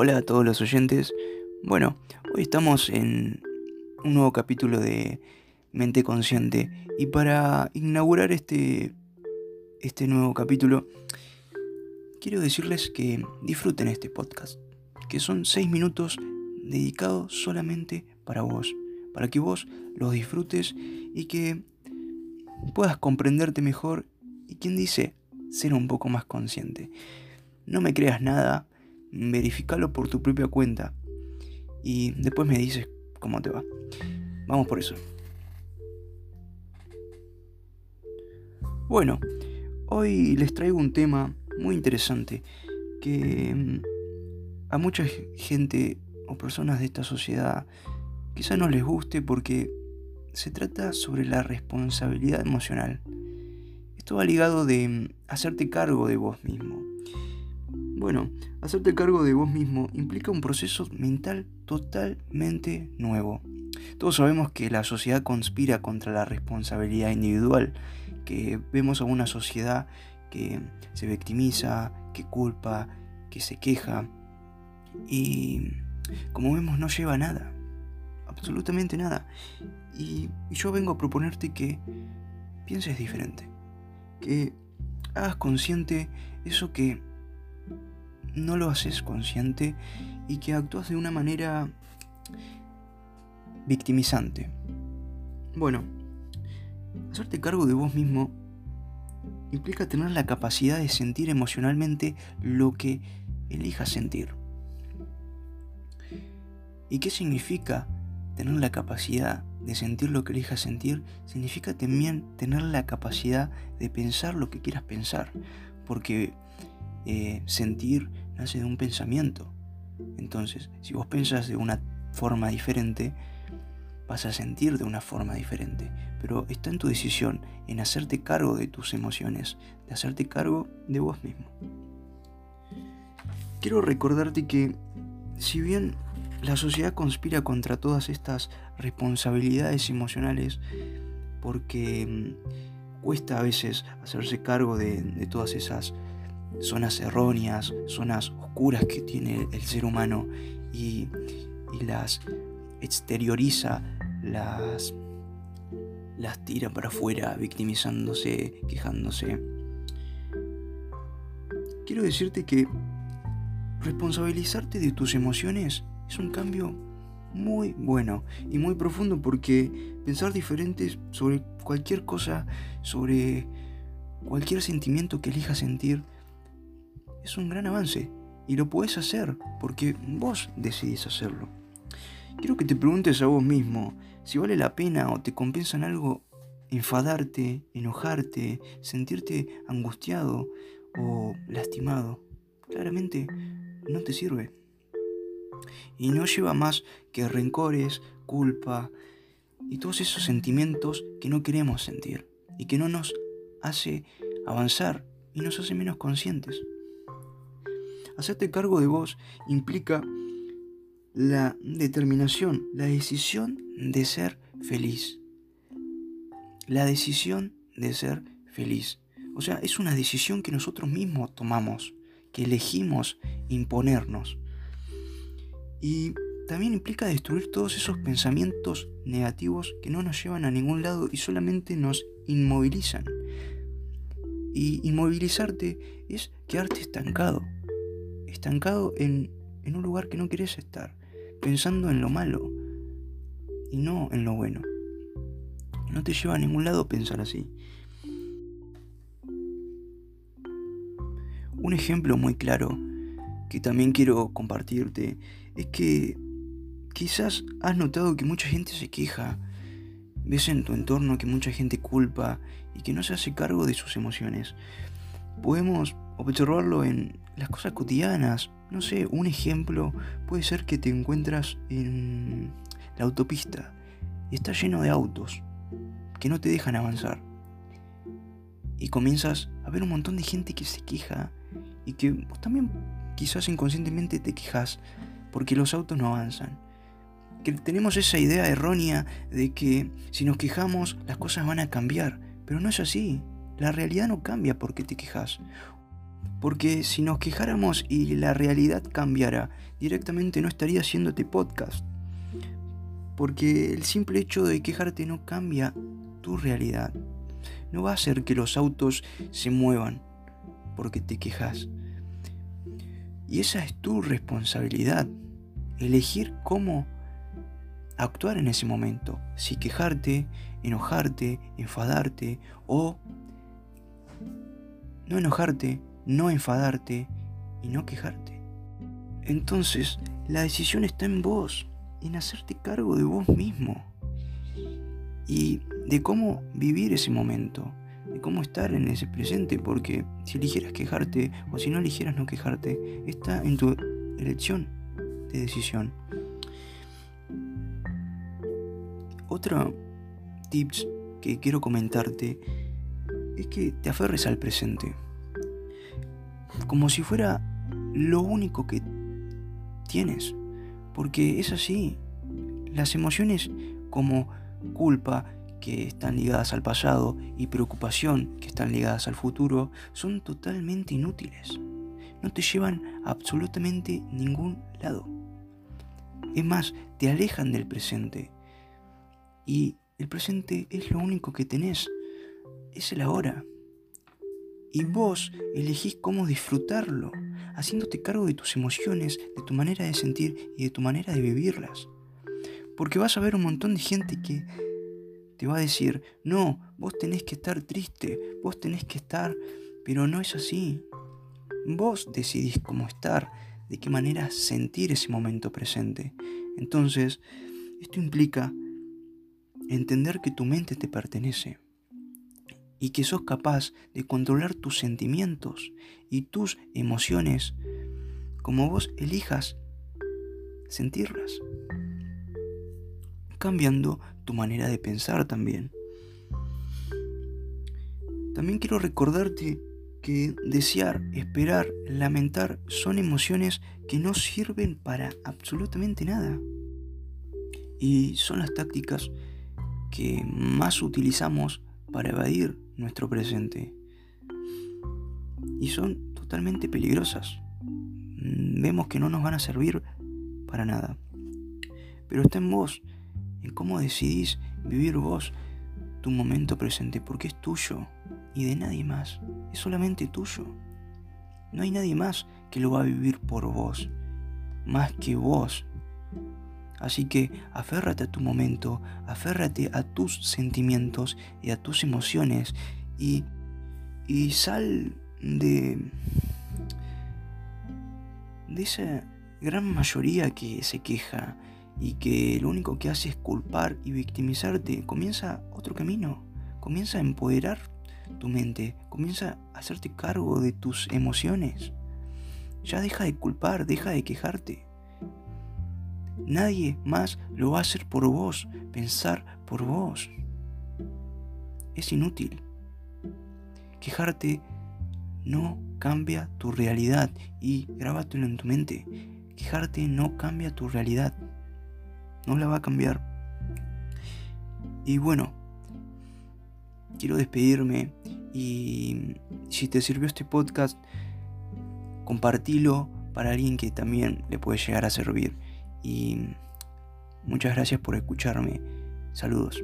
Hola a todos los oyentes. Bueno, hoy estamos en un nuevo capítulo de Mente Consciente y para inaugurar este, este nuevo capítulo quiero decirles que disfruten este podcast, que son seis minutos dedicados solamente para vos, para que vos los disfrutes y que puedas comprenderte mejor y quien dice ser un poco más consciente. No me creas nada, verificalo por tu propia cuenta y después me dices cómo te va. Vamos por eso. Bueno, hoy les traigo un tema muy interesante que mm, a mucha gente o personas de esta sociedad quizá no les guste porque se trata sobre la responsabilidad emocional. Esto va ligado de mm, hacerte cargo de vos mismo. Bueno, hacerte cargo de vos mismo implica un proceso mental totalmente nuevo. Todos sabemos que la sociedad conspira contra la responsabilidad individual, que vemos a una sociedad que se victimiza, que culpa, que se queja y como vemos no lleva nada, absolutamente nada. Y, yo vengo a proponerte que pienses diferente, que hagas consciente eso que no lo haces consciente y que actúas de una manera victimizante. Bueno, hacerte cargo de vos mismo implica tener la capacidad de sentir emocionalmente lo que elijas sentir. ¿Y qué significa tener la capacidad de sentir lo que elijas sentir? Significa también tener la capacidad de pensar lo que quieras pensar. Porque eh, sentir nace de un pensamiento. Entonces, si vos pensás de una forma diferente, vas a sentir de una forma diferente. Pero está en tu decisión, en hacerte cargo de tus emociones, de hacerte cargo de vos mismo. Quiero recordarte que, si bien la sociedad conspira contra todas estas responsabilidades emocionales, porque mm, cuesta a veces hacerse cargo de, de todas esas zonas erróneas, zonas oscuras que tiene el ser humano y, las exterioriza, las, las tira para afuera, victimizándose, quejándose. Quiero decirte que responsabilizarte de tus emociones es un cambio muy bueno y muy profundo porque pensar diferente sobre cualquier cosa, sobre cualquier sentimiento que elijas sentir, es un gran avance y lo puedes hacer porque vos decidís hacerlo. Quiero que te preguntes a vos mismo si vale la pena o te compensa en algo enfadarte, enojarte, sentirte angustiado o lastimado. Claramente no te sirve. Y no lleva más que rencores, culpa y todos esos sentimientos que no queremos sentir y que no nos hace avanzar y nos hace menos conscientes. Hacerte cargo de vos implica la determinación, la decisión de ser feliz. La decisión de ser feliz. O sea, es una decisión que nosotros mismos tomamos, que elegimos imponernos. Y también implica destruir todos esos pensamientos negativos que no nos llevan a ningún lado y solamente nos inmovilizan. Y inmovilizarte es quedarte estancado estancado en, un lugar que no querés estar, pensando en lo malo y no en lo bueno. No te lleva a ningún lado pensar así. Un ejemplo muy claro que también quiero compartirte es que quizás has notado que mucha gente se queja, ves en tu entorno que mucha gente culpa y que no se hace cargo de sus emociones. Podemos observarlo en las cosas cotidianas. No sé, un ejemplo puede ser que te encuentras en la autopista y está lleno de autos que no te dejan avanzar. Y comienzas a ver un montón de gente que se queja y que también quizás inconscientemente te quejas porque los autos no avanzan. Que tenemos esa idea errónea de que si nos quejamos las cosas van a cambiar, pero no es así. La realidad no cambia porque te quejas. Porque si nos quejáramos y la realidad cambiara, directamente no estaría haciéndote podcast. Porque el simple hecho de quejarte no cambia tu realidad. No va a hacer que los autos se muevan porque te quejas. Y esa es tu responsabilidad. Elegir cómo actuar en ese momento. Si quejarte, enojarte, enfadarte o no enojarte, no enfadarte y no quejarte. Entonces, la decisión está en vos, en hacerte cargo de vos mismo y de cómo vivir ese momento, de cómo estar en ese presente, porque si eligieras quejarte o si no eligieras no quejarte, está en tu elección de decisión. Otro tips que quiero comentarte es que te aferres al presente. Como si fuera lo único que tienes. Porque es así. Las emociones como culpa, que están ligadas al pasado, y preocupación, que están ligadas al futuro, son totalmente inútiles. No te llevan absolutamente ningún lado. Es más, te alejan del presente. Y el presente es lo único que tenés. Es el ahora. Y vos elegís cómo disfrutarlo, haciéndote cargo de tus emociones, de tu manera de sentir y de tu manera de vivirlas. Porque vas a ver un montón de gente que te va a decir, no, vos tenés que estar triste, vos tenés que estar, pero no es así. Vos decidís cómo estar, de qué manera sentir ese momento presente. Entonces, esto implica entender que tu mente te pertenece y que sos capaz de controlar tus sentimientos y tus emociones como vos elijas sentirlas, cambiando tu manera de pensar también. También quiero recordarte que desear, esperar, lamentar son emociones que no sirven para absolutamente nada. Y son las tácticas que más utilizamos para evadir nuestro presente. Y son totalmente peligrosas. Vemos que no nos van a servir para nada. Pero está en vos, en cómo decidís vivir vos tu momento presente, porque es tuyo y de nadie más. Es solamente tuyo. No hay nadie más que lo va a vivir por vos, más que vos. Así que aférrate a tu momento, aférrate a tus sentimientos y a tus emociones y, y sal de, de esa gran mayoría que se queja y que lo único que hace es culpar y victimizarte. Comienza otro camino, comienza a empoderar tu mente, comienza a hacerte cargo de tus emociones. Ya deja de culpar, deja de quejarte. Nadie más lo va a hacer por vos, pensar por vos. Es inútil. Quejarte no cambia tu realidad y grábatelo en tu mente. Quejarte no cambia tu realidad. No la va a cambiar. Y bueno, quiero despedirme y si te sirvió este podcast, compartilo para alguien que también le puede llegar a servir. Y muchas gracias por escucharme. Saludos.